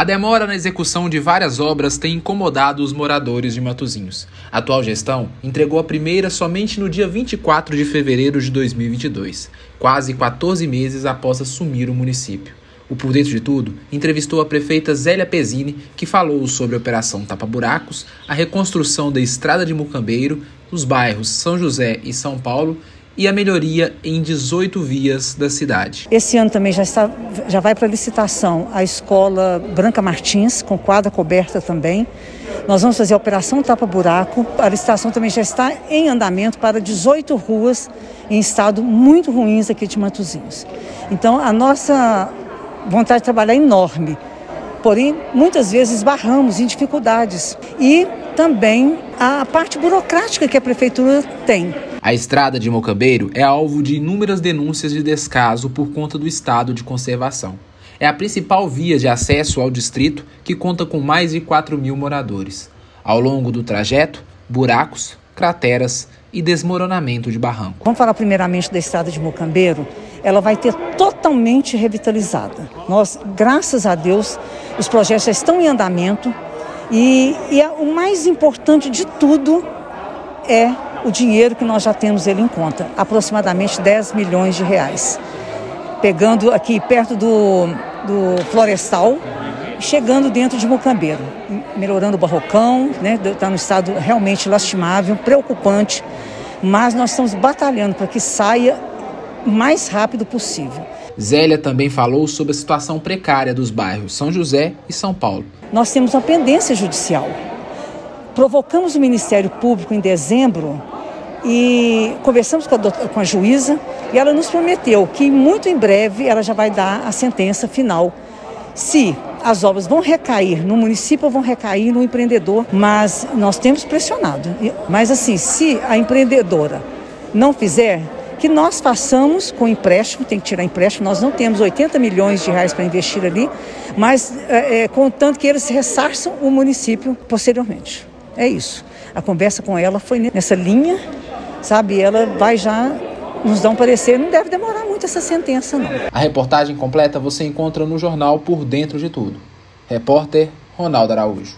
A demora na execução de várias obras tem incomodado os moradores de Matozinhos. A atual gestão entregou a primeira somente no dia 24 de fevereiro de 2022, quase 14 meses após assumir o município. O Por Dentro de Tudo entrevistou a prefeita Zélia Pezzini, que falou sobre a Operação Tapa Buracos, a reconstrução da estrada de Mucambeiro, os bairros São José e São Paulo e a melhoria em 18 vias da cidade. Esse ano também já, está, já vai para licitação a escola Branca Martins, com quadra coberta também. Nós vamos fazer a operação Tapa Buraco. A licitação também já está em andamento para 18 ruas em estado muito ruins aqui de Matozinhos. Então, a nossa vontade de trabalhar é enorme. Porém, muitas vezes barramos em dificuldades. E também a parte burocrática que a prefeitura tem. A estrada de Mocambeiro é alvo de inúmeras denúncias de descaso por conta do estado de conservação. É a principal via de acesso ao distrito, que conta com mais de 4 mil moradores. Ao longo do trajeto, buracos, crateras e desmoronamento de barranco. Vamos falar primeiramente da estrada de Mocambeiro. Ela vai ter totalmente revitalizada. Nós, graças a Deus, os projetos já estão em andamento e, e o mais importante de tudo é o dinheiro que nós já temos ele em conta, aproximadamente 10 milhões de reais. Pegando aqui perto do, do Florestal, chegando dentro de Mocambeiro, melhorando o barrocão, né? Está no estado realmente lastimável, preocupante, mas nós estamos batalhando para que saia o mais rápido possível. Zélia também falou sobre a situação precária dos bairros São José e São Paulo. Nós temos uma pendência judicial. Provocamos o Ministério Público em dezembro e conversamos com a, com a juíza e ela nos prometeu que muito em breve ela já vai dar a sentença final. Se as obras vão recair no município ou vão recair no empreendedor, mas nós temos pressionado. Mas assim, se a empreendedora não fizer, que nós façamos com empréstimo, tem que tirar empréstimo, nós não temos 80 milhões de reais para investir ali, mas é, é, contanto que eles ressarçam o município posteriormente. É isso. A conversa com ela foi nessa linha sabe? Ela vai já nos dar um parecer, não deve demorar muito essa sentença, não. A reportagem completa você encontra no jornal Por Dentro de Tudo. Repórter Ronaldo Araújo.